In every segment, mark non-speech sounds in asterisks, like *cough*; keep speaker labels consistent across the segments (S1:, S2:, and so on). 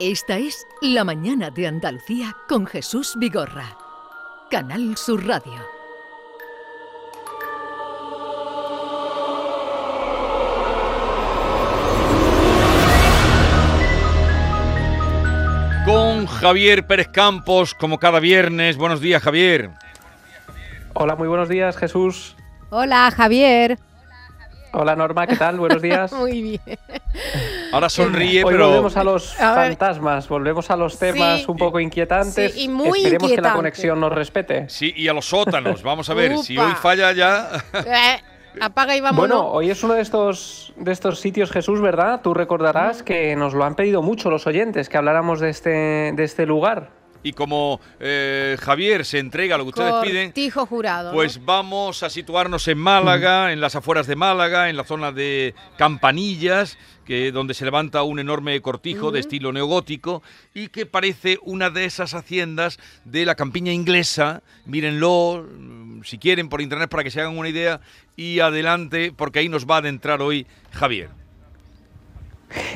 S1: Esta es La Mañana de Andalucía con Jesús Vigorra. Canal Sur Radio.
S2: Con Javier Pérez Campos, como cada viernes. Buenos días, Javier.
S3: Hola, muy buenos días, Jesús.
S4: Hola, Javier.
S3: Hola Norma, ¿qué tal? Buenos *laughs* días.
S4: Muy bien.
S2: Ahora sonríe,
S3: Hoy
S2: pero
S3: volvemos a los fantasmas, volvemos a los temas
S4: Sí.
S3: un poco inquietantes.
S4: Sí, y muy
S3: Esperemos que la
S4: inquietante.
S3: conexión nos respete.
S2: sí, y a los sótanos. Vamos a ver, si hoy falla ya.
S4: Eh, apaga y vámonos.
S3: Bueno, hoy es uno de estos, de estos sitios, Jesús, ¿verdad? Tú recordarás que nos lo han pedido mucho los oyentes, que habláramos de este, de este lugar.
S2: Y como eh, Javier se entrega a lo que ustedes piden,
S4: Cortijo jurado. ¿no?
S2: pues vamos a situarnos en Málaga, en las afueras de Málaga, en la zona de Campanillas, que donde se levanta un enorme cortijo de estilo neogótico y que parece una de esas haciendas de la campiña inglesa. Mírenlo, mm, si quieren, por internet para que se hagan una idea y adelante, porque ahí nos va a adentrar hoy Javier.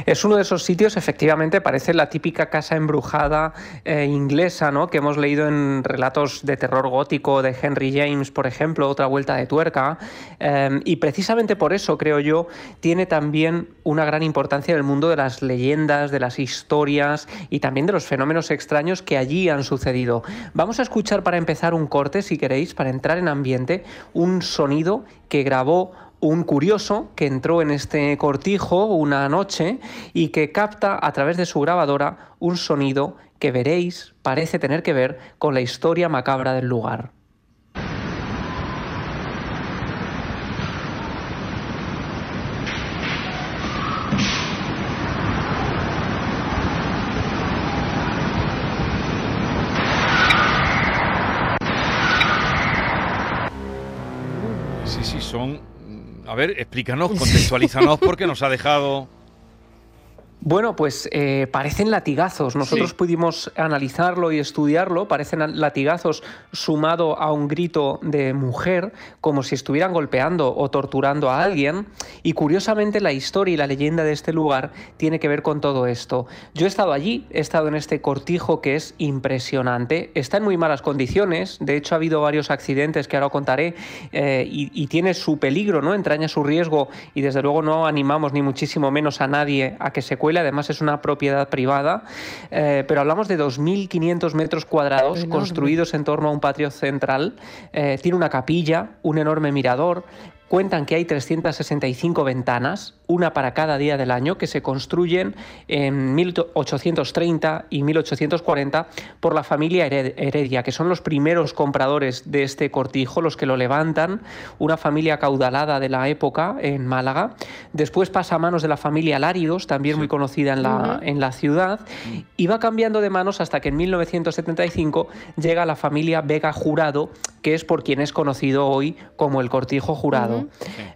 S3: Es uno de esos sitios, efectivamente, parece la típica casa embrujada eh, inglesa, ¿no? Que hemos leído en relatos de terror gótico de Henry James, por ejemplo, otra vuelta de tuerca. Eh, y precisamente por eso, creo yo, tiene también una gran importancia en el mundo de las leyendas, de las historias y también de los fenómenos extraños que allí han sucedido. Vamos a escuchar para empezar un corte, si queréis, para entrar en ambiente, un sonido que grabó un curioso que entró en este cortijo una noche y que capta a través de su grabadora un sonido que veréis parece tener que ver con la historia macabra del lugar.
S2: A ver, explícanos, *laughs* contextualízanos porque nos ha dejado...
S3: Bueno, pues eh, parecen latigazos. Nosotros
S2: Sí.
S3: pudimos analizarlo y estudiarlo. Parecen latigazos sumado a un grito de mujer, como si estuvieran golpeando o torturando a alguien. Y curiosamente la historia y la leyenda de este lugar tiene que ver con todo esto. Yo he estado allí, he estado en este cortijo que es impresionante. Está en muy malas condiciones. De hecho, ha habido varios accidentes que ahora contaré eh, y, y tiene su peligro, ¿no? Entraña su riesgo y desde luego no animamos ni muchísimo menos a nadie a que se cuele. Además es una propiedad privada, Eh, pero hablamos de 2.500 metros cuadrados construidos en torno a un patio central. Eh, tiene una capilla, un enorme mirador. Cuentan que hay 365 ventanas, una para cada día del año, que se construyen en 1830 y 1840 por la familia Hered- Heredia, que son los primeros compradores de este cortijo, los que lo levantan, una familia caudalada de la época en Málaga. Después pasa a manos de la familia Láridos, también muy conocida en la, en la ciudad, y va cambiando de manos hasta que en 1975 llega la familia Vega Jurado, que es por quien es conocido hoy como el Cortijo Jurado.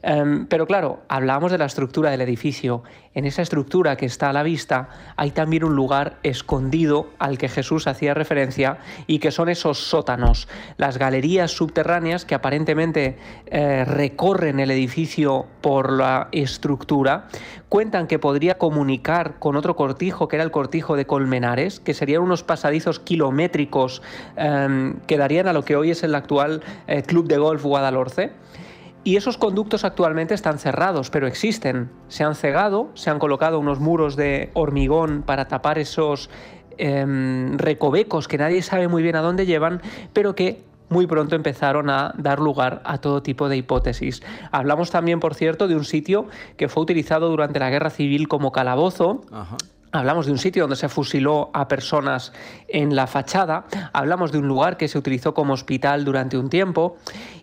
S3: Em, pero claro, hablamos de la estructura del edificio. En esa estructura que está a la vista hay también un lugar escondido al que Jesús hacía referencia y que son esos sótanos, las galerías subterráneas que aparentemente eh, recorren el edificio por la estructura. Cuentan que podría comunicar con otro cortijo, que era el cortijo de Colmenares, que serían unos pasadizos kilométricos em, que darían a lo que hoy es el actual eh, Club de Golf Guadalhorce. Y esos conductos actualmente están cerrados, pero existen. Se han cegado, se han colocado unos muros de hormigón para tapar esos em, recovecos que nadie sabe muy bien a dónde llevan, pero que muy pronto empezaron a dar lugar a todo tipo de hipótesis. Hablamos también, por cierto, de un sitio que fue utilizado durante la Guerra Civil como calabozo,
S2: Ajá.
S3: Hablamos de un sitio donde se fusiló a personas en la fachada, hablamos de un lugar que se utilizó como hospital durante un tiempo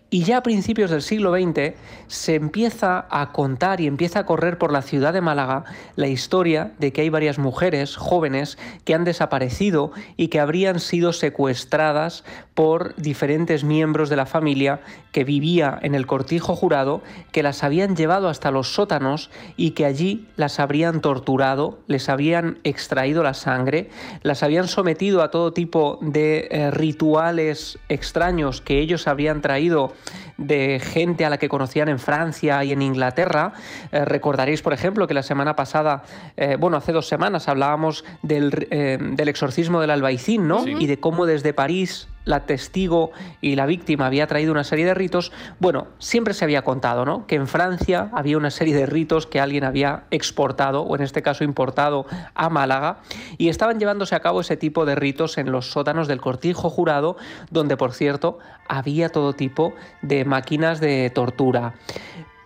S3: y ya a principios del siglo XX se empieza a contar y empieza a correr por la ciudad de Málaga la historia de que hay varias mujeres jóvenes que han desaparecido y que habrían sido secuestradas por diferentes miembros de la familia que vivía en el cortijo jurado, que las habían llevado hasta los sótanos y que allí las habrían torturado, les habían extraído la sangre, las habían sometido a todo tipo de eh, rituales extraños que ellos habrían traído de gente a la que conocían en Francia y en Inglaterra. Eh, recordaréis, por ejemplo, que la semana pasada, eh, bueno, hace dos semanas hablábamos del, eh, del exorcismo del albaicín, ¿no? Y de cómo desde París la testigo y la víctima había traído una serie de ritos, bueno, siempre se había contado, ¿no? Que en Francia había una serie de ritos que alguien había exportado, o en este caso importado, a Málaga, y estaban llevándose a cabo ese tipo de ritos en los sótanos del cortijo jurado, donde, por cierto, había todo tipo de máquinas de tortura.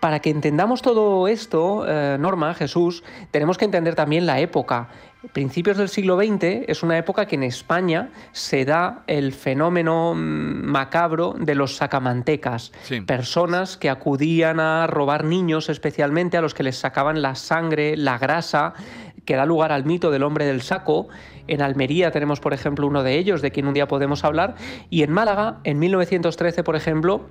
S3: Para que entendamos todo esto, eh, Norma, Jesús, tenemos que entender también la época. Principios del siglo XX es una época que en España se da el fenómeno mm, macabro de los sacamantecas,
S2: Sí.
S3: personas que acudían a robar niños especialmente a los que les sacaban la sangre, la grasa, que da lugar al mito del hombre del saco. En Almería tenemos, por ejemplo, uno de ellos, de quien un día podemos hablar, y en Málaga, en 1913, por ejemplo,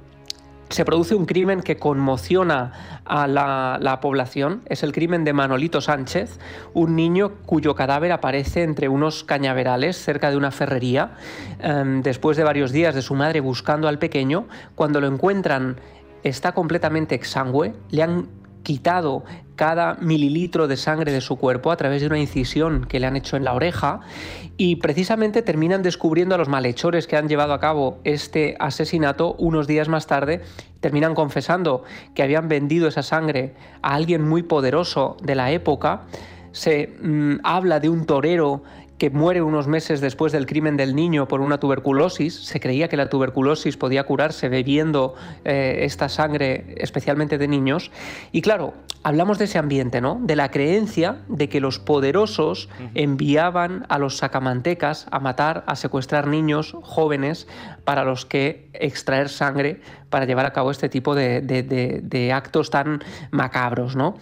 S3: se produce un crimen que conmociona a la, la población. Es el crimen de Manolito Sánchez, un niño cuyo cadáver aparece entre unos cañaverales cerca de una ferrería. Em, después de varios días de su madre buscando al pequeño, cuando lo encuentran está completamente exangüe, le han quitado cada mililitro de sangre de su cuerpo a través de una incisión que le han hecho en la oreja y precisamente terminan descubriendo a los malhechores que han llevado a cabo este asesinato unos días más tarde, terminan confesando que habían vendido esa sangre a alguien muy poderoso de la época. Se mm, habla de un torero que muere unos meses después del crimen del niño por una tuberculosis. Se creía que la tuberculosis podía curarse bebiendo eh, esta sangre, especialmente de niños. Y claro, hablamos de ese ambiente, ¿no? De la creencia de que los poderosos enviaban a los sacamantecas a matar, a secuestrar niños jóvenes para los que extraer sangre para llevar a cabo este tipo de, de- de- de actos tan macabros, ¿no?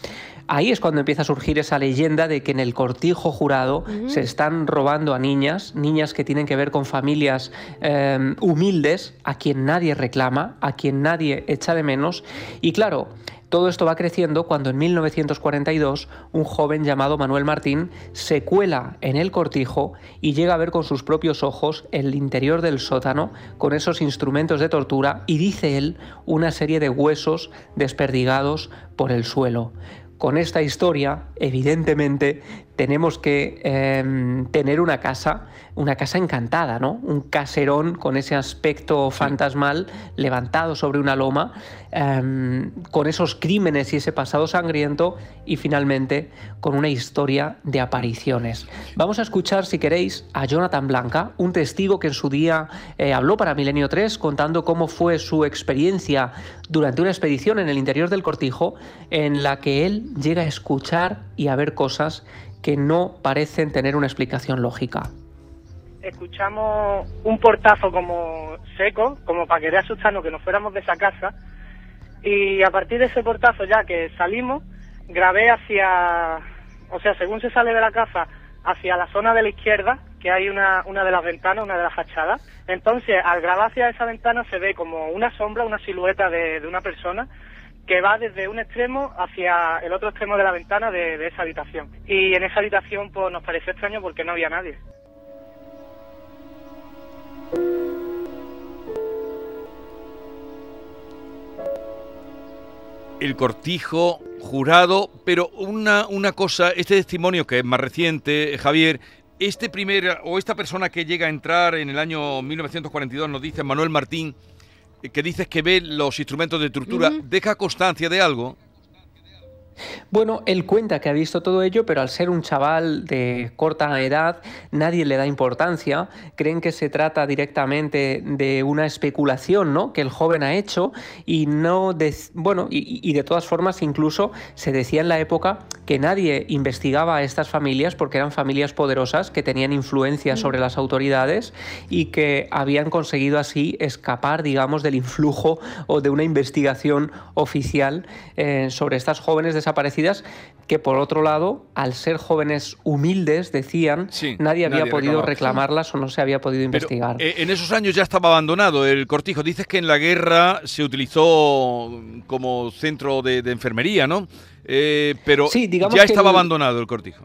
S3: Ahí es cuando empieza a surgir esa leyenda de que en el cortijo jurado se están robando a niñas, niñas que tienen que ver con familias eh, humildes, a quien nadie reclama, a quien nadie echa de menos. Y claro, todo esto va creciendo cuando en 1942 un joven llamado Manuel Martín se cuela en el cortijo y llega a ver con sus propios ojos el interior del sótano con esos instrumentos de tortura y dice él una serie de huesos desperdigados por el suelo. Con esta historia, evidentemente, tenemos que eh, tener una casa, una casa encantada, ¿no? Un caserón con ese aspecto fantasmal levantado sobre una loma, eh, con esos crímenes y ese pasado sangriento y finalmente con una historia de apariciones. Vamos a escuchar, si queréis, a Jonathan Blanca, un testigo que en su día eh, habló para Milenio 3 contando cómo fue su experiencia durante una expedición en el interior del cortijo en la que él llega a escuchar y a ver cosas que no parecen tener una explicación lógica.
S5: escuchamos un portazo como seco, como para querer asustarnos que nos fuéramos de esa casa. Y a partir de ese portazo ya que salimos, grabé hacia, o sea, según se sale de la casa, hacia la zona de la izquierda, que hay una, una de las ventanas, una de las fachadas. Entonces, al grabar hacia esa ventana se ve como una sombra, una silueta de, de una persona que va desde un extremo hacia el otro extremo de la ventana de, esa habitación. Y en esa habitación pues nos pareció extraño porque no había nadie.
S2: el cortijo jurado, pero una, una cosa, este testimonio que es más reciente, eh, Javier, este primer o esta persona que llega a entrar en el año 1942 nos dice Manuel Martín que dices que ve los instrumentos de tortura, deja constancia de algo.
S3: Bueno, él cuenta que ha visto todo ello, pero al ser un chaval de corta edad, nadie le da importancia. Creen que se trata directamente de una especulación, ¿no? Que el joven ha hecho y no, de, bueno, y, y de todas formas incluso se decía en la época que nadie investigaba a estas familias porque eran familias poderosas que tenían influencia sobre las autoridades y que habían conseguido así escapar, digamos, del influjo o de una investigación oficial eh, sobre estas jóvenes desaparecidas que por otro lado, al ser jóvenes humildes, decían,
S2: Sí,
S3: nadie había
S2: nadie
S3: podido
S2: reclamaba.
S3: reclamarlas o no se había podido investigar.
S2: eh, en esos años ya estaba abandonado el cortijo. Dices que en la guerra se utilizó como centro de, de enfermería, ¿no? Eh, pero
S3: Sí, digamos
S2: ya estaba
S3: el-
S2: abandonado el cortijo.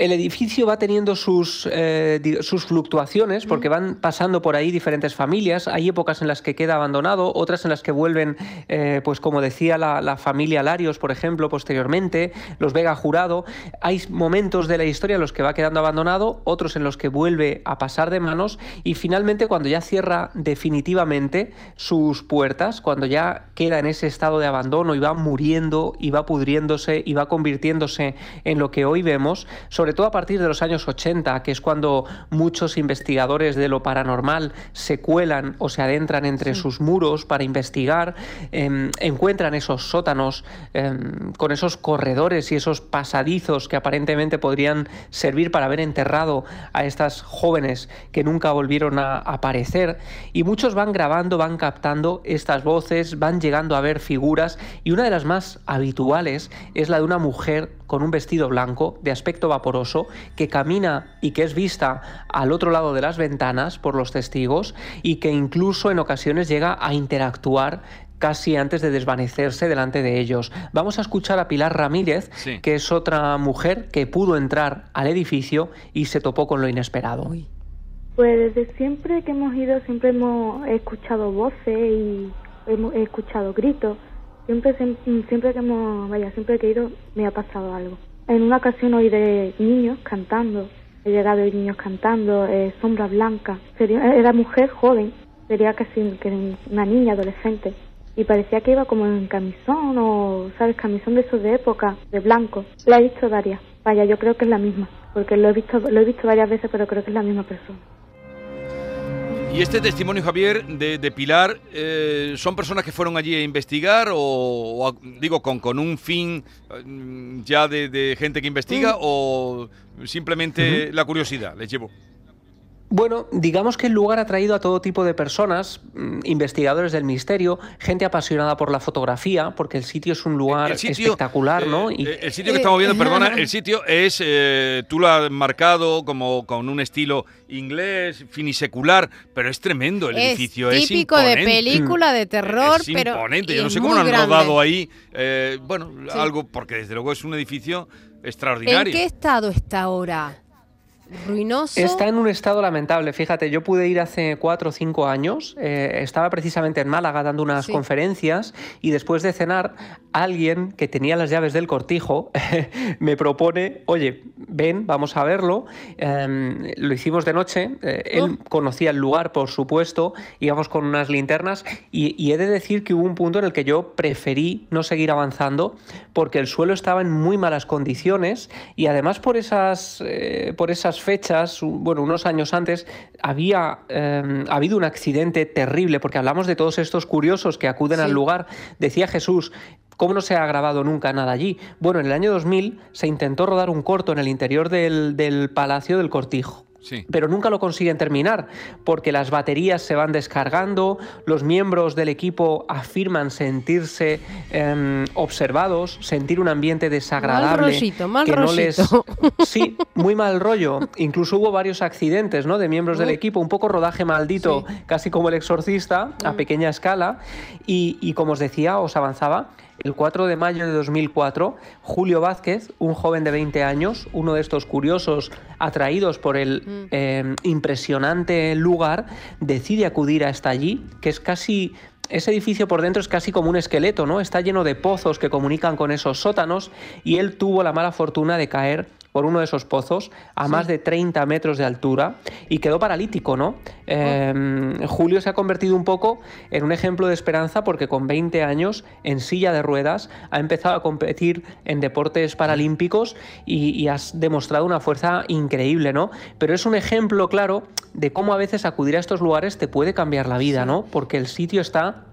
S3: El edificio va teniendo sus, eh, sus fluctuaciones porque van pasando por ahí diferentes familias. Hay épocas en las que queda abandonado, otras en las que vuelven, eh, pues como decía la, familia Larios, por ejemplo, posteriormente, los Vega Jurado. Hay momentos de la historia en los que va quedando abandonado, otros en los que vuelve a pasar de manos y finalmente cuando ya cierra definitivamente sus puertas, cuando ya queda en ese estado de abandono y va muriendo y va pudriéndose y va convirtiéndose en lo que hoy vemos, sobre sobre todo a partir de los años 80, que es cuando muchos investigadores de lo paranormal se cuelan o se adentran entre sus muros para investigar, em, encuentran esos sótanos em, con esos corredores y esos pasadizos que aparentemente podrían servir para haber enterrado a estas jóvenes que nunca volvieron a aparecer. Y muchos van grabando, van captando estas voces, van llegando a ver figuras y una de las más habituales es la de una mujer con un vestido blanco de aspecto vaporoso que camina y que es vista al otro lado de las ventanas por los testigos y que incluso en ocasiones llega a interactuar casi antes de desvanecerse delante de ellos. Vamos a escuchar a Pilar Ramírez, que es otra mujer que pudo entrar al edificio y se topó con lo inesperado.
S6: Pues desde siempre que hemos ido, siempre hemos escuchado voces y hemos escuchado gritos. Siempre, siempre que hemos, vaya, siempre que he ido me ha pasado algo. En una ocasión oí de niños cantando, he llegado de niños cantando, eh, sombra blanca. Sería, era mujer joven, sería casi que una niña adolescente. Y parecía que iba como en camisón o, ¿sabes? Camisón de esos de época, de blanco. La he visto varias. Vaya, yo creo que es la misma, porque lo he visto, lo he visto varias veces, pero creo que es la misma persona.
S2: Y este testimonio, Javier, de, Pilar, eh, ¿son personas que fueron allí a investigar o, digo, con, con un fin mm, ya de, gente que investiga mm. o simplemente la curiosidad les llevo?
S3: Bueno, digamos que el lugar ha traído a todo tipo de personas, mm, investigadores del misterio, gente apasionada por la fotografía, porque el sitio es un lugar espectacular, ¿no?
S2: Eh, el sitio que estamos viendo, perdona, el sitio es, eh, tú lo has marcado como con un estilo inglés, finisecular, pero es tremendo el edificio, es
S4: típico de película de terror, es pero
S2: imponente. Yo no sé cómo lo han rodado ahí, eh, bueno, algo porque desde luego es un edificio extraordinario.
S4: ¿En qué estado está ahora? Ruinoso.
S3: Está en un estado lamentable. Fíjate, yo pude ir hace cuatro o cinco años. Eh, estaba precisamente en Málaga dando unas conferencias y después de cenar, alguien que tenía las llaves del cortijo *laughs* me propone, oye, ven, vamos a verlo. Em, lo hicimos de noche. Eh, él oh. conocía el lugar, por supuesto. Íbamos con unas linternas y, he de decir que hubo un punto en el que yo preferí no seguir avanzando porque el suelo estaba en muy malas condiciones y además por esas, eh, por esas fechas, bueno, unos años antes, había em, habido un accidente terrible, porque hablamos de todos estos curiosos que acuden al lugar. Decía Jesús, ¿Cómo no se ha grabado nunca nada allí? Bueno, en el año 2000 se intentó rodar un corto en el interior del, del Palacio del Cortijo. Pero nunca lo consiguen terminar porque las baterías se van descargando, los miembros del equipo afirman sentirse em, observados, sentir un ambiente desagradable.
S4: Mal mal
S3: que *laughs* Sí, muy mal rollo. Incluso hubo varios accidentes ¿no? de miembros del equipo, un poco rodaje maldito, casi como el exorcista, a mm. pequeña escala. Y, y como os decía, os avanzaba, el 4 de mayo de 2004, Julio Vázquez, un joven de 20 años, uno de estos curiosos atraídos por el mm. eh, impresionante lugar, decide acudir hasta allí, que es casi ese edificio por dentro es casi como un esqueleto, ¿no? Está lleno de pozos que comunican con esos sótanos y él tuvo la mala fortuna de caer por uno de esos pozos a más de 30 metros de altura y quedó paralítico, ¿no? Em, Julio se ha convertido un poco en un ejemplo de esperanza porque con 20 años en silla de ruedas ha empezado a competir en deportes paralímpicos y, y has demostrado una fuerza increíble, ¿no? Pero es un ejemplo claro de cómo a veces acudir a estos lugares te puede cambiar la vida, ¿no? Porque el sitio está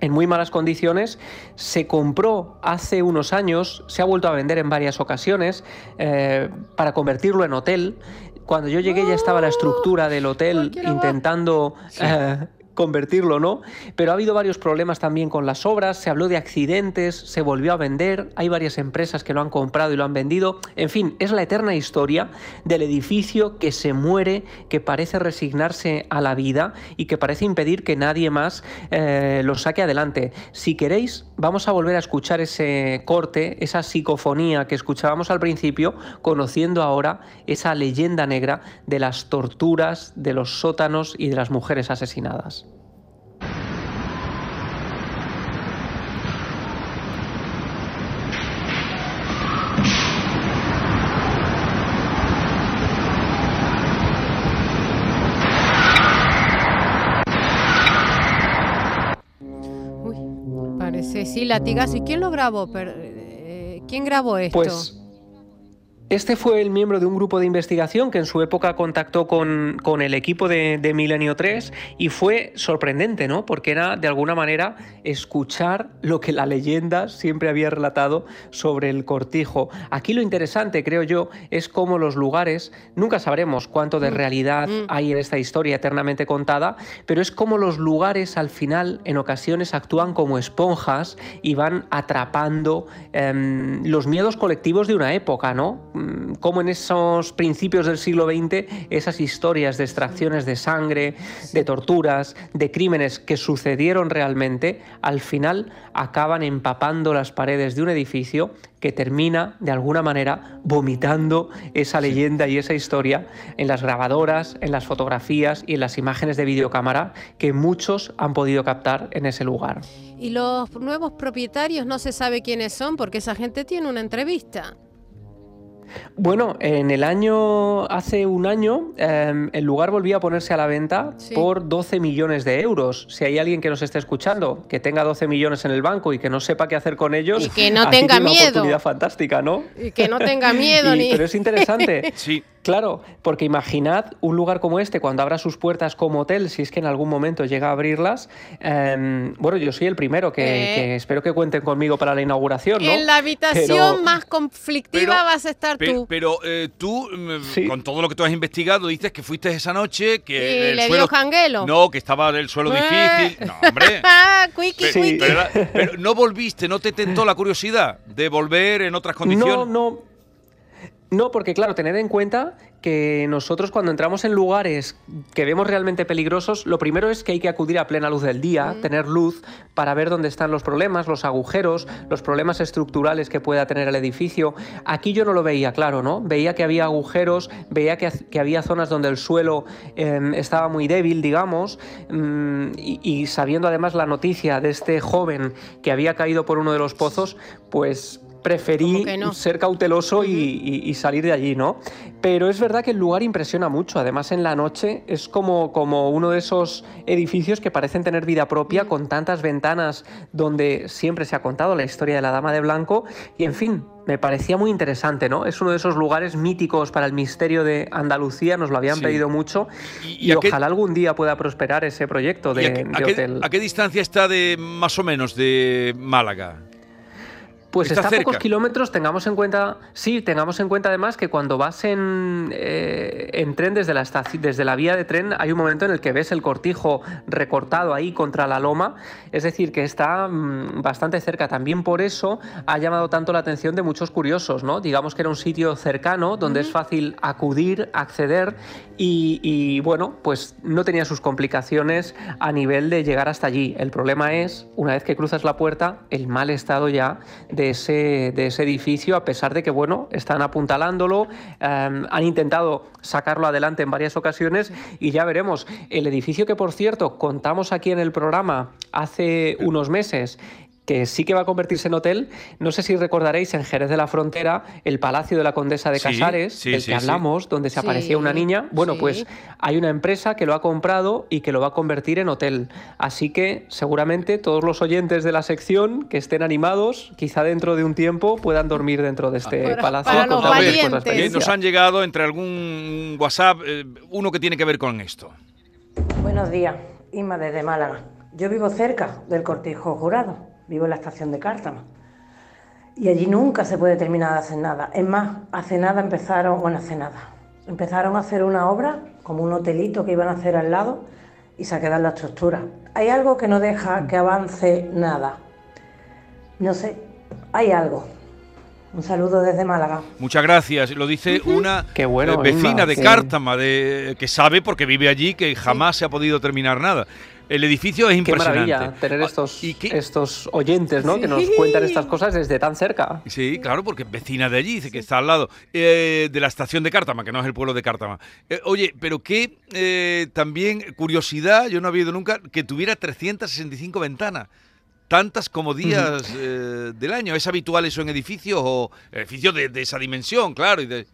S3: en muy malas condiciones, se compró hace unos años, se ha vuelto a vender en varias ocasiones eh, para convertirlo en hotel. Cuando yo llegué ya estaba la estructura del hotel intentando... Eh, convertirlo, ¿no? Pero ha habido varios problemas también con las obras, se habló de accidentes, se volvió a vender, hay varias empresas que lo han comprado y lo han vendido, en fin, es la eterna historia del edificio que se muere, que parece resignarse a la vida y que parece impedir que nadie más eh, lo saque adelante. Si queréis, vamos a volver a escuchar ese corte, esa psicofonía que escuchábamos al principio, conociendo ahora esa leyenda negra de las torturas, de los sótanos y de las mujeres asesinadas.
S4: Uy, parece, sí, latigazo. ¿Y quién lo grabó? Per- eh, ¿Quién grabó esto?
S3: Pues este fue el miembro de un grupo de investigación que en su época contactó con, con el equipo de, de, Milenio 3 y fue sorprendente, ¿no? Porque era de alguna manera escuchar lo que la leyenda siempre había relatado sobre el cortijo. Aquí lo interesante, creo yo, es cómo los lugares, nunca sabremos cuánto de realidad
S4: Mm.
S3: hay en esta historia eternamente contada, pero es como los lugares al final en ocasiones actúan como esponjas y van atrapando em, los miedos colectivos de una época, ¿no? Mm, Como en esos principios del siglo XX, esas historias de extracciones de sangre, de torturas, de crímenes que sucedieron realmente, al final acaban empapando las paredes de un edificio que termina de alguna manera vomitando esa leyenda y esa historia en las grabadoras, en las fotografías y en las imágenes de videocámara que muchos han podido captar en ese lugar.
S4: Y los nuevos propietarios no se sabe quiénes son porque esa gente tiene una entrevista.
S3: Bueno, en el año, hace un año, eh, el lugar volvía a ponerse a la venta
S4: Sí.
S3: por 12 millones de euros. Si hay alguien que nos esté escuchando, que tenga 12 millones en el banco y que no sepa qué hacer con ellos,
S4: Y que no *laughs* tenga
S3: tiene una
S4: miedo.
S3: oportunidad fantástica, ¿no?
S4: Y que no tenga miedo *laughs*
S3: Y-
S4: ni.
S3: Pero es interesante. *laughs*
S2: Sí.
S3: Claro, porque imaginad un lugar como este cuando abra sus puertas como hotel, si es que en algún momento llega a abrirlas. eh, bueno, yo soy el primero que,
S4: Eh.
S3: que espero que cuenten conmigo para la inauguración, ¿no?
S4: En la habitación
S3: Pero-
S4: más conflictiva
S2: Pero-
S4: vas a estar tú.
S2: Pero, eh, tú, mm,
S3: Sí.
S2: con todo lo que tú has investigado, dices que fuiste esa noche, que
S4: Y
S2: el
S4: le
S2: suelo...
S4: dio janguelo.
S2: No, que estaba el suelo
S4: Eh.
S2: difícil. No, hombre. *laughs*
S4: Ah,
S3: Sí.
S2: pero no volviste, no te tentó la curiosidad de volver en otras condiciones.
S3: No, no. No, porque claro, tened en cuenta que nosotros cuando entramos en lugares que vemos realmente peligrosos, lo primero es que hay que acudir a plena luz del día, tener luz para ver dónde están los problemas, los agujeros, los problemas estructurales que pueda tener el edificio. Aquí yo no lo veía claro, ¿no? Veía que había agujeros, veía que, que había zonas donde el suelo eh, estaba muy débil, digamos, mm, y, y sabiendo además la noticia de este joven que había caído por uno de los pozos, pues preferí
S4: no.
S3: ser cauteloso y, y- y salir de allí, ¿no? Pero es verdad que el lugar impresiona mucho. Además, en la noche es como, como uno de esos edificios que parecen tener vida propia, con tantas ventanas donde siempre se ha contado la historia de la Dama de Blanco. Y en fin, me parecía muy interesante, ¿no? Es uno de esos lugares míticos para el misterio de Andalucía, nos lo habían
S2: Sí.
S3: pedido mucho.
S2: ¿Y-
S3: Y,
S2: y a qué-
S3: ojalá algún día pueda prosperar ese proyecto
S2: ¿Y
S3: de,
S2: a, qué-
S3: de
S2: a qué,
S3: hotel.
S2: a qué distancia está de más o menos de Málaga?
S3: Pues
S2: Está
S3: está, a pocos kilómetros, tengamos en cuenta, sí, tengamos en cuenta además que cuando vas en, eh, en tren desde la, estaci- desde la vía de tren hay un momento en el que ves el cortijo recortado ahí contra la loma, es decir, que está mm, bastante cerca. También por eso ha llamado tanto la atención de muchos curiosos, ¿no? Digamos que era un sitio cercano donde es fácil acudir, acceder y, y, bueno, pues no tenía sus complicaciones a nivel de llegar hasta allí. El problema es, una vez que cruzas la puerta, el mal estado ya de ese, de ese edificio, a pesar de que, bueno, están apuntalándolo, eh, han intentado sacarlo adelante en varias ocasiones y ya veremos. El edificio que, por cierto, contamos aquí en el programa hace unos meses que sí que va a convertirse en hotel. No sé si recordaréis en Jerez de la Frontera el Palacio de la Condesa de
S2: Sí,
S3: Casares,
S2: sí,
S3: del
S2: sí,
S3: que
S2: sí.
S3: hablamos, donde se
S4: Sí,
S3: aparecía una niña. Bueno,
S4: sí.
S3: pues hay una empresa que lo ha comprado y que lo va a convertir en hotel. Así que seguramente todos los oyentes de la sección que estén animados, quizá dentro de un tiempo puedan dormir dentro de este
S4: Para-
S3: palacio.
S4: para
S3: a
S4: los
S3: contarles
S4: valientes.
S2: nos han llegado entre algún WhatsApp, eh, uno que tiene que ver con esto.
S7: Buenos días, Inma desde Málaga. Yo vivo cerca del Cortijo Jurado, vivo en la estación de Cártama. Y allí nunca se puede terminar de hacer nada. Es más, hace nada empezaron, bueno, hace nada, empezaron a hacer una obra, como un hotelito que iban a hacer al lado, y se ha quedado en la estructura. Hay algo que no deja que avance nada. No sé, hay algo. Un saludo desde Málaga.
S2: Muchas gracias. Lo dice una
S3: Qué bueno,
S2: eh, vecina
S3: Inma,
S2: de
S3: sí.
S2: Cártama, de, que sabe porque vive allí que jamás se ha podido terminar nada. El edificio es
S3: Qué
S2: impresionante.
S3: maravilla tener
S2: Ah,
S3: estos,
S2: ¿y qué?
S3: estos oyentes, ¿no? Que nos cuentan estas cosas desde tan cerca.
S2: Sí, claro, porque es vecina de allí, dice que está al lado eh, de la estación de Cártama, que no es el pueblo de Cártama. Eh, oye, pero qué eh, también curiosidad, yo no había ido nunca, que tuviera 365 ventanas. Tantas como días eh, del año. ¿Es habitual eso en edificios o edificios de, de esa dimensión, claro? Y de,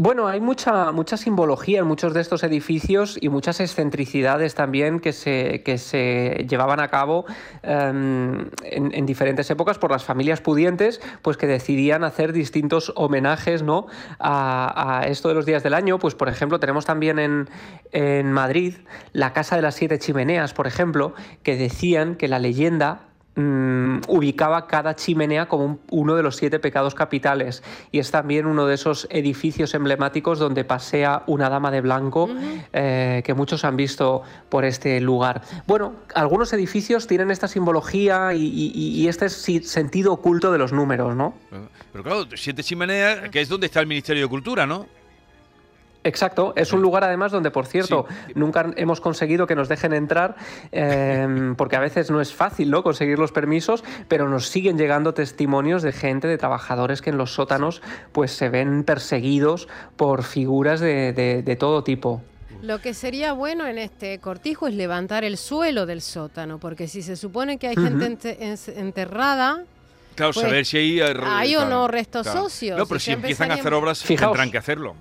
S3: Bueno, hay mucha, mucha simbología en muchos de estos edificios y muchas excentricidades también que se, que se llevaban a cabo em, en, en diferentes épocas por las familias pudientes, pues que decidían hacer distintos homenajes ¿no? a, a esto de los días del año. Pues, por ejemplo, tenemos también en, en Madrid la Casa de las Siete Chimeneas, por ejemplo, que decían que la leyenda mm, ubicaba cada chimenea como un- uno de los siete pecados capitales y es también uno de esos edificios emblemáticos donde pasea una dama de blanco eh, que muchos han visto por este lugar. Bueno, algunos edificios tienen esta simbología y, y- y este sentido oculto de los números, ¿no?
S2: pero claro, siete chimeneas, que es donde está el Ministerio de Cultura, ¿no?
S3: Exacto, es un lugar además donde, por cierto, nunca hemos conseguido que nos dejen entrar, eh, porque a veces no es fácil ¿no? conseguir los permisos, pero nos siguen llegando testimonios de gente, de trabajadores que en los sótanos pues se ven perseguidos por figuras de, de- de todo tipo.
S4: Lo que sería bueno en este cortijo es levantar el suelo del sótano, porque si se supone que hay gente ente- en- enterrada,
S2: Claro,
S4: Pues,
S2: saber si hay... eh,
S4: hay o no restos óseos,
S2: No, pero si empiezan a hacer obras,
S3: Fijaos.
S2: tendrán que hacerlo.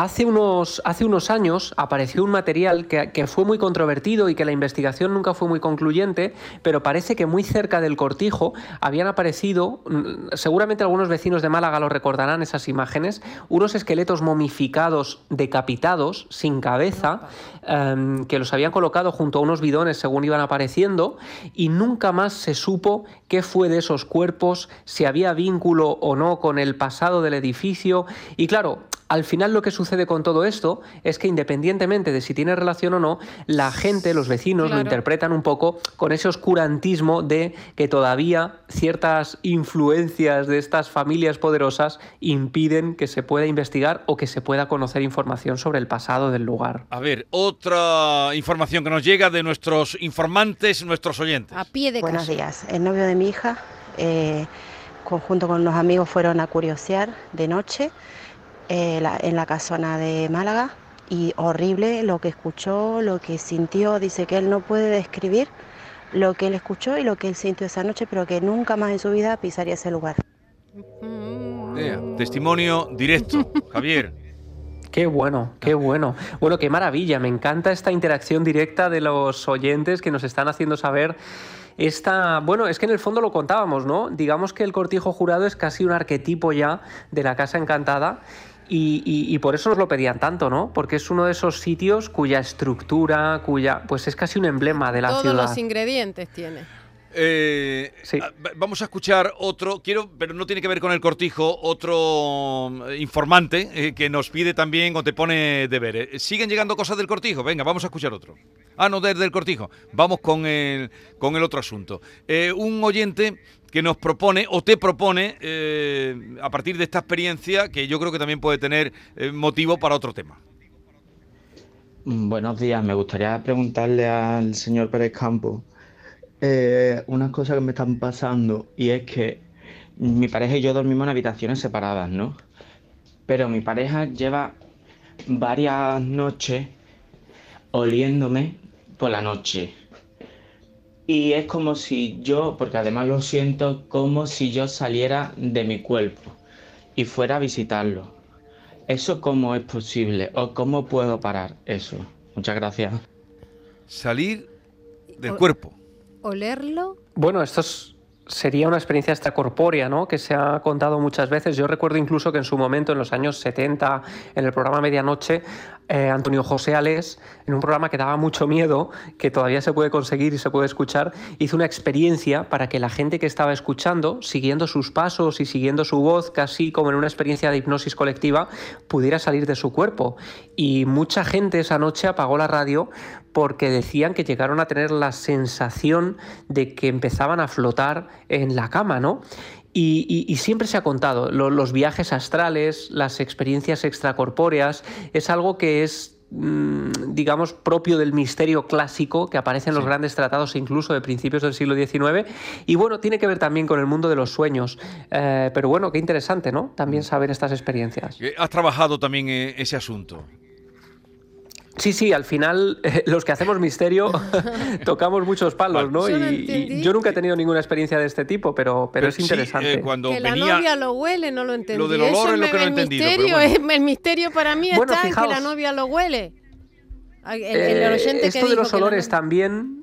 S3: Hace unos, hace unos años apareció un material que, que fue muy controvertido y que la investigación nunca fue muy concluyente, pero parece que muy cerca del cortijo habían aparecido, mm, seguramente algunos vecinos de Málaga lo recordarán esas imágenes, unos esqueletos momificados, decapitados, sin cabeza, em, que los habían colocado junto a unos bidones según iban apareciendo, y nunca más se supo qué fue de esos cuerpos, si había vínculo o no con el pasado del edificio, y claro, al final lo que sucede con todo esto es que independientemente de si tiene relación o no, la gente, los vecinos
S4: Claro.
S3: lo interpretan un poco con ese oscurantismo de que todavía ciertas influencias de estas familias poderosas impiden que se pueda investigar o que se pueda conocer información sobre el pasado del lugar.
S2: A ver, otra información que nos llega de nuestros informantes, nuestros oyentes.
S4: a pie de
S8: Buenos días. El novio de mi hija, eh, conjunto con unos amigos, fueron a curiosear de noche eh, la- en la casona de Málaga y horrible lo que escuchó, lo que sintió. Dice que él no puede describir lo que él escuchó y lo que él sintió esa noche, pero que nunca más en su vida pisaría ese lugar.
S2: Testimonio directo, *laughs* Javier.
S3: Qué bueno, qué bueno. Bueno, qué maravilla. Me encanta esta interacción directa de los oyentes que nos están haciendo saber esta. Bueno, es que en el fondo lo contábamos, ¿no? Digamos que el cortijo jurado es casi un arquetipo ya de la casa encantada. Y, y- y por eso nos lo pedían tanto, ¿no? Porque es uno de esos sitios cuya estructura, cuya. Pues es casi un emblema de la
S4: Todos
S3: ciudad.
S4: los ingredientes tiene.
S2: Eh,
S3: Sí.
S2: va- Vamos a escuchar otro, quiero, pero no tiene que ver con el cortijo, otro eh, informante eh, que nos pide también o te pone deberes. ¿Siguen llegando cosas del cortijo? Venga, vamos a escuchar otro. Ah, no, desde el cortijo. Vamos con el, con el otro asunto. Eh, un oyente que nos propone o te propone, eh, a partir de esta experiencia, que yo creo que también puede tener eh, motivo para otro tema.
S9: Buenos días, me gustaría preguntarle al señor Pérez Campo eh, unas cosas que me están pasando y es que mi pareja y yo dormimos en habitaciones separadas, ¿no? Pero mi pareja lleva varias noches oliéndome por la noche. Y es como si yo, porque además lo siento, como si yo saliera de mi cuerpo y fuera a visitarlo. ¿Eso cómo es posible? ¿O cómo puedo parar eso? Muchas gracias.
S2: Salir del
S4: O-
S2: cuerpo.
S4: Olerlo.
S3: Bueno, esto es, sería una experiencia extracorpórea, ¿no? Que se ha contado muchas veces. Yo recuerdo incluso que en su momento, en los años 70, en el programa Medianoche, eh, Antonio José Alés, en un programa que daba mucho miedo, que todavía se puede conseguir y se puede escuchar, hizo una experiencia para que la gente que estaba escuchando, siguiendo sus pasos y siguiendo su voz, casi como en una experiencia de hipnosis colectiva, pudiera salir de su cuerpo. Y mucha gente esa noche apagó la radio porque decían que llegaron a tener la sensación de que empezaban a flotar en la cama, ¿no? Y, siempre se ha contado, los viajes astrales, las experiencias extracorpóreas, es algo que es mm, digamos, propio del misterio clásico que aparece en los grandes tratados incluso de principios del siglo XIX. Y bueno, tiene que ver también con el mundo de los sueños. Eh, pero bueno, qué interesante, ¿no? También mm. saber estas experiencias.
S2: Has trabajado también eh, ese asunto.
S3: Sí, sí, al final eh, los que hacemos misterio *laughs* tocamos muchos palos, ¿no? y, yo nunca he tenido ninguna experiencia de este tipo, pero, pero, es interesante.
S4: Eh, cuando que la novia lo huele, no lo entendí.
S2: Lo del olor es lo que no he entendido.
S4: Misterio, El misterio para mí está en que la novia lo huele.
S3: El, eh, esto de los olores también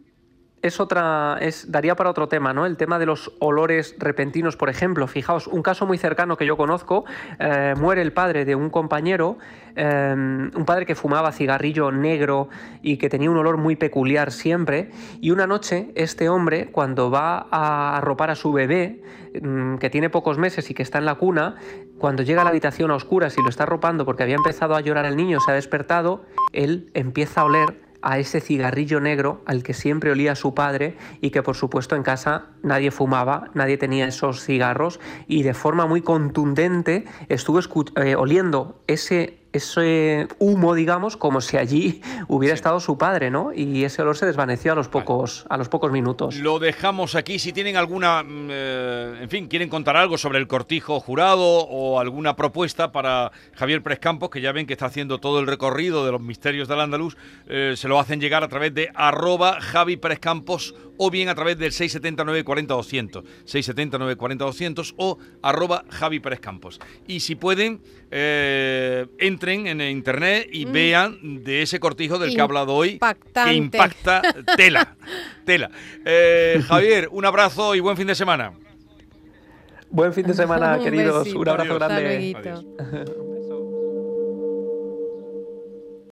S3: es otra, es, daría para otro tema, ¿no? El tema de los olores repentinos, por ejemplo. Fijaos, un caso muy cercano que yo conozco, eh, muere el padre de un compañero, eh, un padre que fumaba cigarrillo negro y que tenía un olor muy peculiar siempre, y una noche este hombre, cuando va a arropar a su bebé, mm, que tiene pocos meses y que está en la cuna, cuando llega a la habitación a oscuras y lo está arropando porque había empezado a llorar el niño, se ha despertado, él empieza a oler a ese cigarrillo negro al que siempre olía su padre y que por supuesto en casa nadie fumaba, nadie tenía esos cigarros y de forma muy contundente estuvo eh, oliendo ese ese humo, digamos, como si allí *laughs* hubiera estado su padre, ¿no? Y ese olor se desvaneció a los pocos, a los pocos minutos.
S2: Lo dejamos aquí. Si tienen alguna, mm, eh, en fin, quieren contar algo sobre el cortijo jurado o alguna propuesta para Javier Prescampos, que ya ven que está haciendo todo el recorrido de los misterios del Andaluz, eh, se lo hacen llegar a través de arroba Javi Prescampos o bien a través del 679 40 200, 679 40 200 o arroba Javi Pérez Campos. Y si pueden, eh, entren en internet y mm. vean de ese cortijo del que he hablado hoy, que impacta tela, tela. Eh, *laughs* Javier, un abrazo y buen fin de semana.
S3: Buen fin de semana, *laughs* queridos. Un abrazo grande.